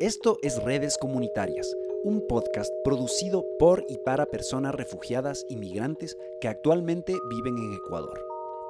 Esto es Redes Comunitarias, un podcast producido por y para personas refugiadas y migrantes que actualmente viven en Ecuador.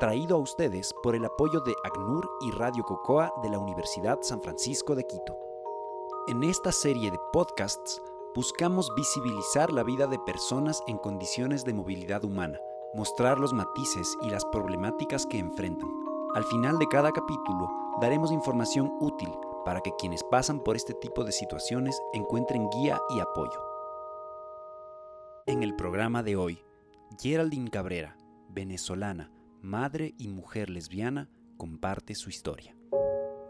Traído a ustedes por el apoyo de ACNUR y Radio Cocoa de la Universidad San Francisco de Quito. En esta serie de podcasts buscamos visibilizar la vida de personas en condiciones de movilidad humana, mostrar los matices y las problemáticas que enfrentan. Al final de cada capítulo daremos información útil para que quienes pasan por este tipo de situaciones encuentren guía y apoyo. En el programa de hoy, Geraldine Cabrera, venezolana, madre y mujer lesbiana, comparte su historia.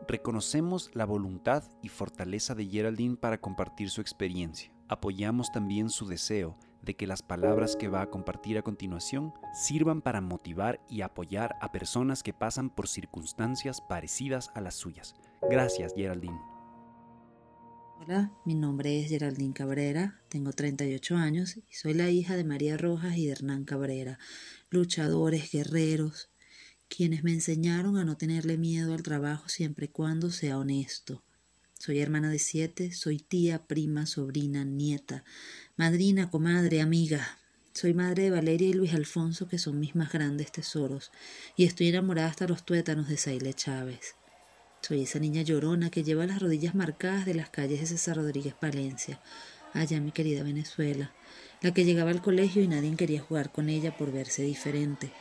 Reconocemos la voluntad y fortaleza de Geraldine para compartir su experiencia. Apoyamos también su deseo de que las palabras que va a compartir a continuación sirvan para motivar y apoyar a personas que pasan por circunstancias parecidas a las suyas. Gracias, Geraldine. Hola, mi nombre es Geraldine Cabrera, tengo 38 años y soy la hija de María Rojas y de Hernán Cabrera, luchadores, guerreros, quienes me enseñaron a no tenerle miedo al trabajo siempre y cuando sea honesto. Soy hermana de siete, soy tía, prima, sobrina, nieta, madrina, comadre, amiga. Soy madre de Valeria y Luis Alfonso, que son mis más grandes tesoros, y estoy enamorada hasta los tuétanos de Saile Chávez. Soy esa niña llorona que lleva las rodillas marcadas de las calles de César Rodríguez Palencia, allá mi querida Venezuela, la que llegaba al colegio y nadie quería jugar con ella por verse diferente.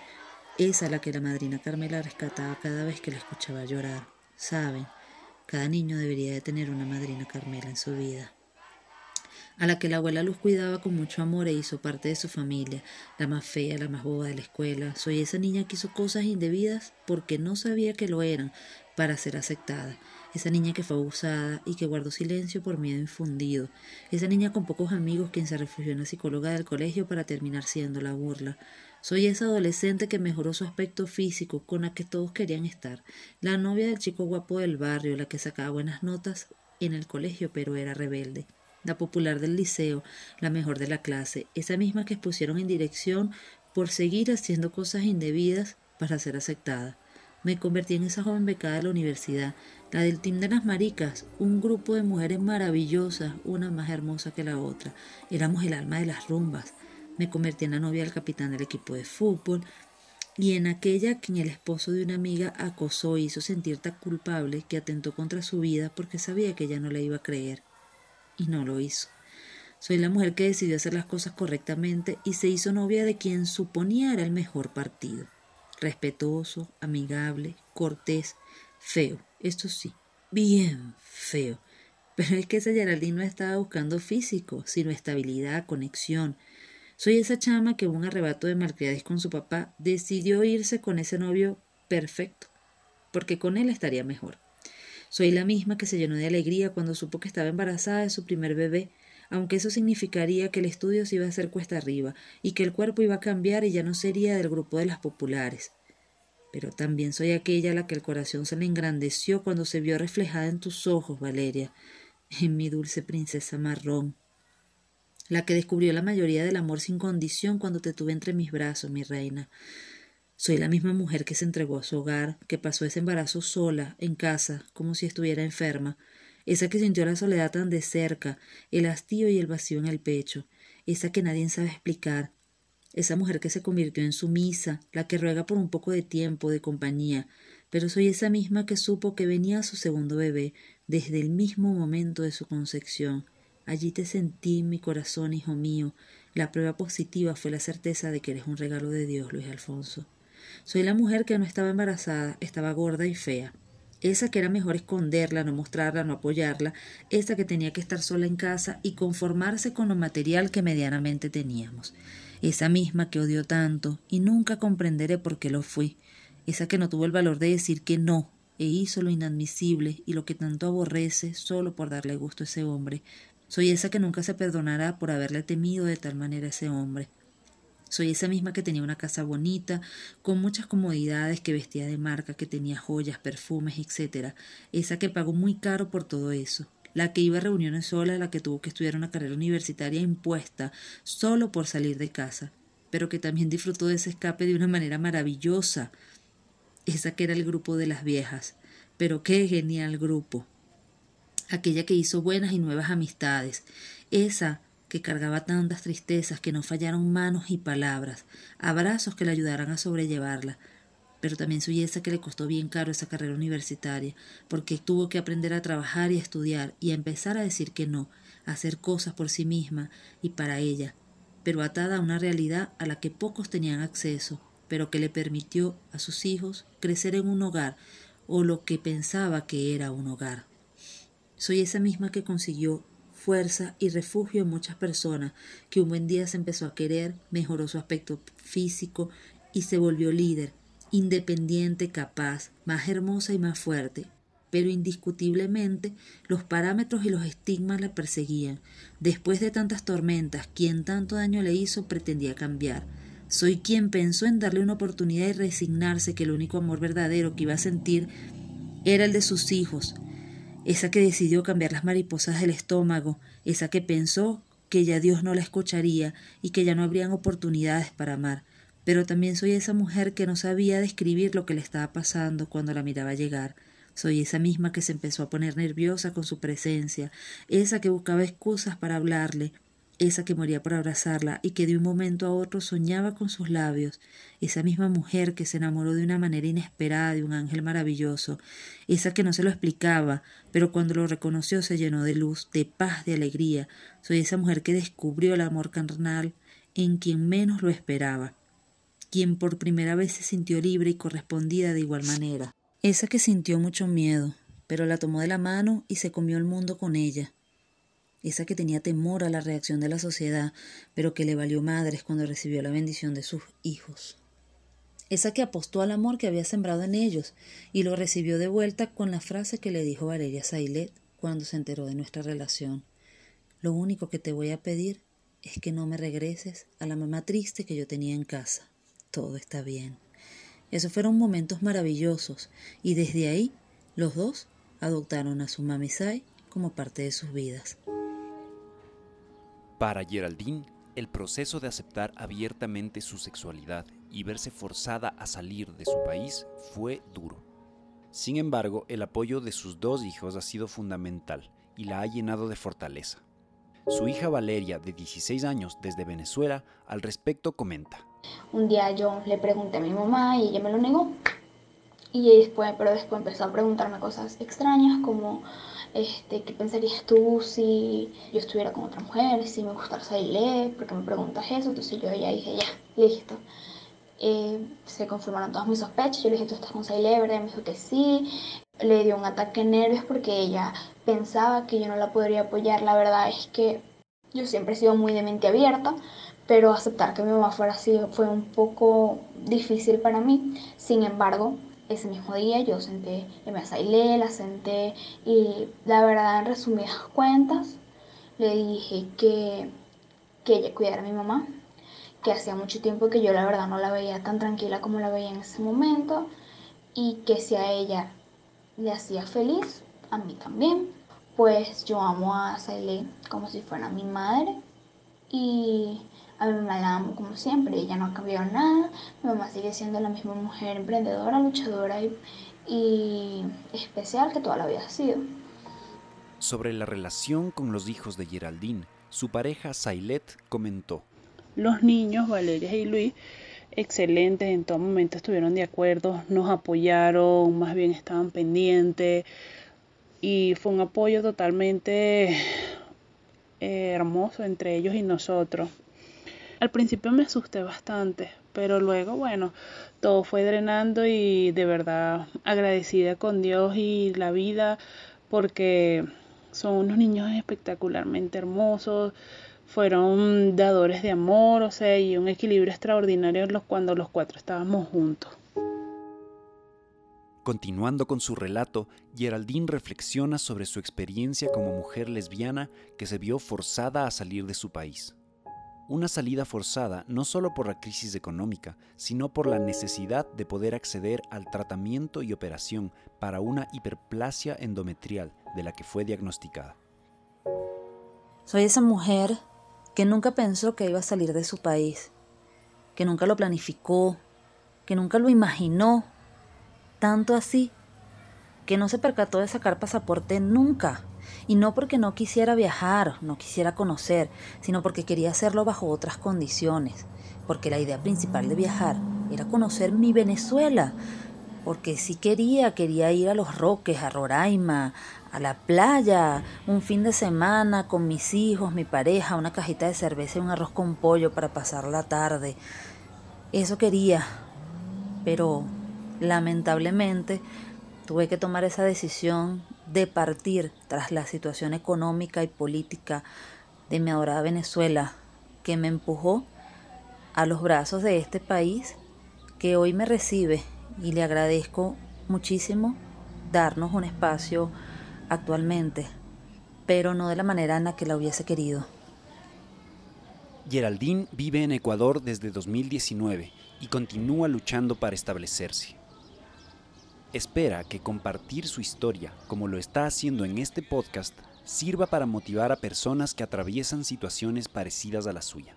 Esa la que la madrina Carmela rescataba cada vez que la escuchaba llorar. Saben, cada niño debería de tener una madrina Carmela en su vida. A la que la abuela Luz cuidaba con mucho amor e hizo parte de su familia, la más fea, la más boba de la escuela. Soy esa niña que hizo cosas indebidas porque no sabía que lo eran para ser aceptada. Esa niña que fue abusada y que guardó silencio por miedo infundido. Esa niña con pocos amigos quien se refugió en la psicóloga del colegio para terminar siendo la burla. Soy esa adolescente que mejoró su aspecto físico, con la que todos querían estar, la novia del chico guapo del barrio, la que sacaba buenas notas en el colegio pero era rebelde, la popular del liceo, la mejor de la clase, esa misma que expusieron en dirección por seguir haciendo cosas indebidas para ser aceptada. Me convertí en esa joven becada de la universidad, la del Team de las Maricas, un grupo de mujeres maravillosas, una más hermosa que la otra. Éramos el alma de las rumbas, me convertí en la novia del capitán del equipo de fútbol y en aquella quien el esposo de una amiga acosó y hizo sentir tan culpable que atentó contra su vida porque sabía que ella no le iba a creer. Y no lo hizo. Soy la mujer que decidió hacer las cosas correctamente y se hizo novia de quien suponía era el mejor partido. Respetuoso, amigable, cortés, feo, esto sí, bien feo. Pero es que esa Geraldine no estaba buscando físico, sino estabilidad, conexión, soy esa chama que un arrebato de malcriadez con su papá decidió irse con ese novio perfecto, porque con él estaría mejor. Soy la misma que se llenó de alegría cuando supo que estaba embarazada de su primer bebé, aunque eso significaría que el estudio se iba a hacer cuesta arriba y que el cuerpo iba a cambiar y ya no sería del grupo de las populares. Pero también soy aquella a la que el corazón se le engrandeció cuando se vio reflejada en tus ojos, Valeria, en mi dulce princesa marrón la que descubrió la mayoría del amor sin condición cuando te tuve entre mis brazos, mi reina. Soy la misma mujer que se entregó a su hogar, que pasó ese embarazo sola, en casa, como si estuviera enferma, esa que sintió la soledad tan de cerca, el hastío y el vacío en el pecho, esa que nadie sabe explicar, esa mujer que se convirtió en sumisa, la que ruega por un poco de tiempo, de compañía, pero soy esa misma que supo que venía su segundo bebé desde el mismo momento de su concepción, Allí te sentí mi corazón, hijo mío. La prueba positiva fue la certeza de que eres un regalo de Dios, Luis Alfonso. Soy la mujer que no estaba embarazada, estaba gorda y fea. Esa que era mejor esconderla, no mostrarla, no apoyarla, esa que tenía que estar sola en casa y conformarse con lo material que medianamente teníamos. Esa misma que odió tanto y nunca comprenderé por qué lo fui. Esa que no tuvo el valor de decir que no e hizo lo inadmisible y lo que tanto aborrece solo por darle gusto a ese hombre, soy esa que nunca se perdonará por haberle temido de tal manera a ese hombre. Soy esa misma que tenía una casa bonita, con muchas comodidades, que vestía de marca, que tenía joyas, perfumes, etc. Esa que pagó muy caro por todo eso. La que iba a reuniones sola, la que tuvo que estudiar una carrera universitaria impuesta, solo por salir de casa, pero que también disfrutó de ese escape de una manera maravillosa. Esa que era el grupo de las viejas. Pero qué genial grupo. aquella que hizo buenas y nuevas amistades, esa que cargaba tantas tristezas que no fallaron manos y palabras, abrazos que le ayudaran a sobrellevarla, pero también soy esa que le costó bien caro esa carrera universitaria, porque tuvo que aprender a trabajar y a estudiar y a empezar a decir que no, a hacer cosas por sí misma y para ella, pero atada a una realidad a la que pocos tenían acceso, pero que le permitió a sus hijos crecer en un hogar o lo que pensaba que era un hogar. Soy esa misma que consiguió fuerza y refugio en muchas personas, que un buen día se empezó a querer, mejoró su aspecto físico y se volvió líder, independiente, capaz, más hermosa y más fuerte. Pero indiscutiblemente los parámetros y los estigmas la perseguían. Después de tantas tormentas, quien tanto daño le hizo pretendía cambiar. Soy quien pensó en darle una oportunidad y resignarse que el único amor verdadero que iba a sentir era el de sus hijos, esa que decidió cambiar las mariposas del estómago, esa que pensó que ya Dios no la escucharía y que ya no habrían oportunidades para amar. Pero también soy esa mujer que no sabía describir lo que le estaba pasando cuando la miraba llegar. Soy esa misma que se empezó a poner nerviosa con su presencia, esa que buscaba excusas para hablarle, esa que moría por abrazarla y que de un momento a otro soñaba con sus labios, esa misma mujer que se enamoró de una manera inesperada de un ángel maravilloso, esa que no se lo explicaba, pero cuando lo reconoció se llenó de luz, de paz, de alegría. Soy esa mujer que descubrió el amor carnal en quien menos lo esperaba, quien por primera vez se sintió libre y correspondida de igual manera. Esa que sintió mucho miedo, pero la tomó de la mano y se comió el mundo con ella esa que tenía temor a la reacción de la sociedad, pero que le valió madres cuando recibió la bendición de sus hijos. Esa que apostó al amor que había sembrado en ellos y lo recibió de vuelta con la frase que le dijo Valeria Sailet cuando se enteró de nuestra relación. Lo único que te voy a pedir es que no me regreses a la mamá triste que yo tenía en casa. Todo está bien. Esos fueron momentos maravillosos y desde ahí los dos adoptaron a su mamisai como parte de sus vidas. Para Geraldine, el proceso de aceptar abiertamente su sexualidad y verse forzada a salir de su país fue duro. Sin embargo, el apoyo de sus dos hijos ha sido fundamental y la ha llenado de fortaleza. Su hija Valeria, de 16 años, desde Venezuela, al respecto comenta. Un día yo le pregunté a mi mamá y ella me lo negó. Y después, pero después empezó a preguntarme cosas extrañas como este, ¿qué pensarías tú si yo estuviera con otra mujer? Si me gustara Sailé, ¿por qué me preguntas eso? Entonces yo ya dije, ya, listo. Eh, se confirmaron todas mis sospechas, yo le dije, ¿tú estás con Sailé? ¿verdad? Me dijo que sí. Le dio un ataque de nervios porque ella pensaba que yo no la podría apoyar. La verdad es que yo siempre he sido muy de mente abierta, pero aceptar que mi mamá fuera así fue un poco difícil para mí. Sin embargo, ese mismo día yo senté me la senté y la verdad en resumidas cuentas le dije que, que ella cuidara a mi mamá, que hacía mucho tiempo que yo la verdad no la veía tan tranquila como la veía en ese momento y que si a ella le hacía feliz, a mí también, pues yo amo a Saile como si fuera mi madre y a mi mamá la amo como siempre, ella no ha cambiado nada, mi mamá sigue siendo la misma mujer emprendedora, luchadora y, especial que toda la vida ha sido. Sobre la relación con los hijos de Geraldine, su pareja Sailet comentó. Los niños, Valeria y Luis, excelentes, en todo momento estuvieron de acuerdo, nos apoyaron, más bien estaban pendientes y fue un apoyo totalmente eh, hermoso entre ellos y nosotros. Al principio me asusté bastante, pero luego, bueno, todo fue drenando y de verdad agradecida con Dios y la vida porque son unos niños espectacularmente hermosos, fueron dadores de amor, o sea, y un equilibrio extraordinario cuando los cuatro estábamos juntos. Continuando con su relato, Geraldine reflexiona sobre su experiencia como mujer lesbiana que se vio forzada a salir de su país una salida forzada no solo por la crisis económica, sino por la necesidad de poder acceder al tratamiento y operación para una hiperplasia endometrial de la que fue diagnosticada. Soy esa mujer que nunca pensó que iba a salir de su país, que nunca lo planificó, que nunca lo imaginó, tanto así, que no se percató de sacar pasaporte nunca Y no porque no quisiera viajar, no quisiera conocer, sino porque quería hacerlo bajo otras condiciones. Porque la idea principal de viajar era conocer mi Venezuela. Porque si quería, quería ir a los Roques, a Roraima, a la playa, un fin de semana con mis hijos, mi pareja, una cajita de cerveza y un arroz con pollo para pasar la tarde. Eso quería, pero lamentablemente tuve que tomar esa decisión de partir tras la situación económica y política de mi adorada Venezuela, que me empujó a los brazos de este país que hoy me recibe y le agradezco muchísimo darnos un espacio actualmente, pero no de la manera en la que la hubiese querido. Geraldine vive en Ecuador desde 2019 y continúa luchando para establecerse. Espera que compartir su historia, como lo está haciendo en este podcast, sirva para motivar a personas que atraviesan situaciones parecidas a la suya.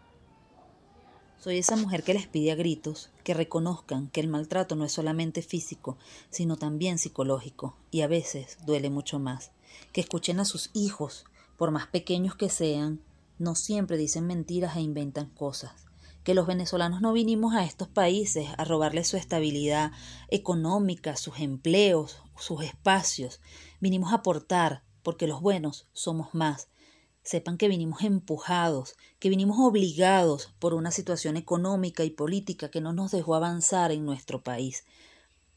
Soy esa mujer que les pide a gritos que reconozcan que el maltrato no es solamente físico, sino también psicológico, y a veces duele mucho más. Que escuchen a sus hijos, por más pequeños que sean, no siempre dicen mentiras e inventan cosas. Que los venezolanos no vinimos a estos países a robarles su estabilidad económica, sus empleos, sus espacios. Vinimos a aportar, porque los buenos somos más Sepan que vinimos empujados, que vinimos obligados por una situación económica y política que no nos dejó avanzar en nuestro país.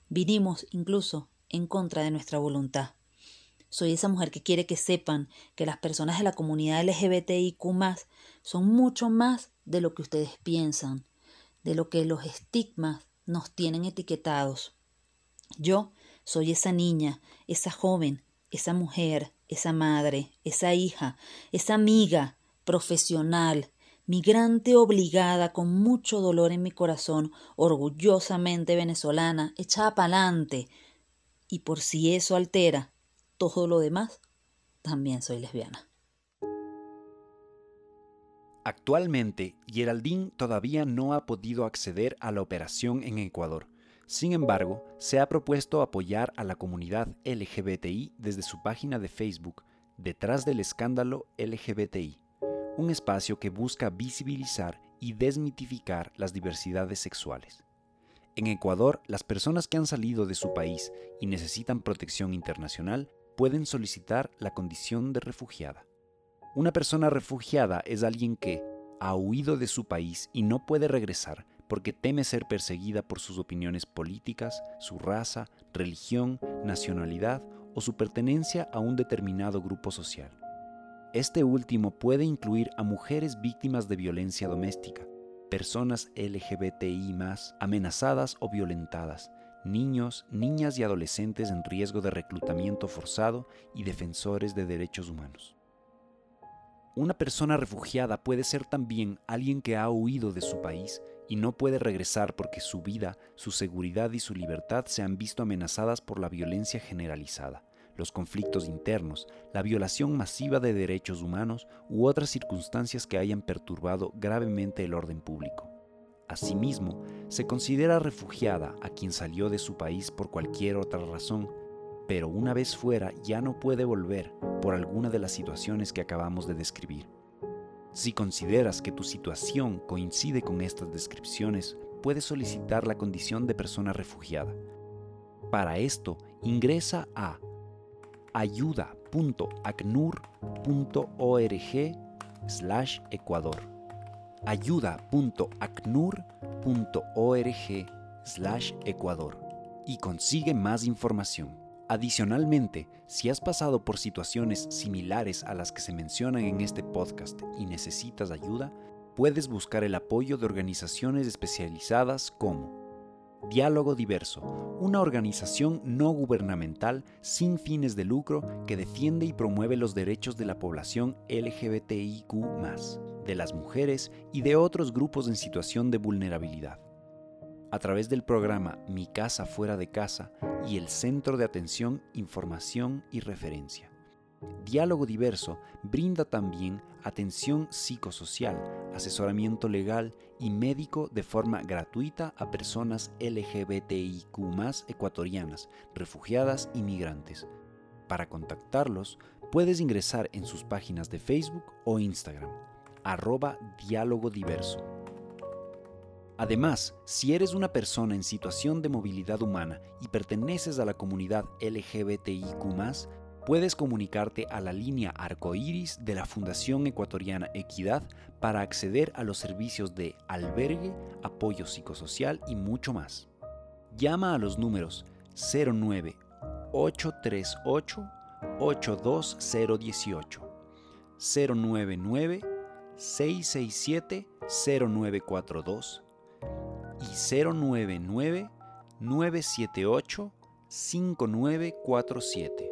Vinimos incluso en contra de nuestra voluntad. Soy esa mujer que quiere que sepan que las personas de la comunidad LGBTIQ son mucho más de lo que ustedes piensan, de lo que los estigmas nos tienen etiquetados. Yo soy esa niña, esa joven, esa mujer, esa madre, esa hija, esa amiga profesional, migrante obligada con mucho dolor en mi corazón, orgullosamente venezolana, echada pa'lante. Y por si eso altera todo lo demás, también soy lesbiana. Actualmente, Geraldine todavía no ha podido acceder a la operación en Ecuador, sin embargo, se ha propuesto apoyar a la comunidad LGBTI desde su página de Facebook, Detrás del Escándalo LGBTI, un espacio que busca visibilizar y desmitificar las diversidades sexuales. En Ecuador, las personas que han salido de su país y necesitan protección internacional pueden solicitar la condición de refugiada. Una persona refugiada es alguien que ha huido de su país y no puede regresar porque teme ser perseguida por sus opiniones políticas, su raza, religión, nacionalidad o su pertenencia a un determinado grupo social. Este último puede incluir a mujeres víctimas de violencia doméstica, personas LGBTI amenazadas o violentadas, niños, niñas y adolescentes en riesgo de reclutamiento forzado y defensores de derechos humanos. Una persona refugiada puede ser también alguien que ha huido de su país y no puede regresar porque su vida, su seguridad y su libertad se han visto amenazadas por la violencia generalizada, los conflictos internos, la violación masiva de derechos humanos u otras circunstancias que hayan perturbado gravemente el orden público. Asimismo, se considera refugiada a quien salió de su país por cualquier otra razón, pero una vez fuera ya no puede volver por alguna de las situaciones que acabamos de describir. Si consideras que tu situación coincide con estas descripciones, puedes solicitar la condición de persona refugiada. Para esto, ingresa a ayuda.acnur.org slash Ecuador. ayuda.acnur.org slash Ecuador y consigue más información. Adicionalmente, si has pasado por situaciones similares a las que se mencionan en este podcast y necesitas ayuda, puedes buscar el apoyo de organizaciones especializadas como Diálogo Diverso, una organización no gubernamental sin fines de lucro que defiende y promueve los derechos de la población LGBTIQ, de las mujeres y de otros grupos en situación de vulnerabilidad a través del programa Mi Casa Fuera de Casa y el Centro de Atención, Información y Referencia. Diálogo Diverso brinda también atención psicosocial, asesoramiento legal y médico de forma gratuita a personas LGBTIQ ecuatorianas, refugiadas y migrantes. Para contactarlos, puedes ingresar en sus páginas de Facebook o Instagram, arroba diálogo diverso. Además, si eres una persona en situación de movilidad humana y perteneces a la comunidad LGBTIQ, puedes comunicarte a la línea Arcoiris de la Fundación Ecuatoriana Equidad para acceder a los servicios de albergue, apoyo psicosocial y mucho más. Llama a los números 09 838 82018 099 667 0942 y 099 978 5947.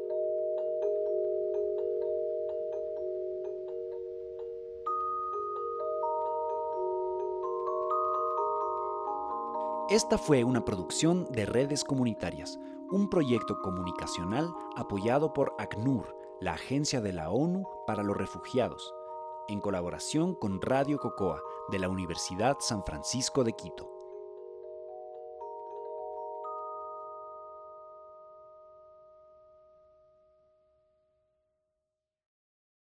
Esta fue una producción de Redes Comunitarias, un proyecto comunicacional apoyado por ACNUR, la Agencia de la ONU para los Refugiados, en colaboración con Radio Cocoa de la Universidad San Francisco de Quito.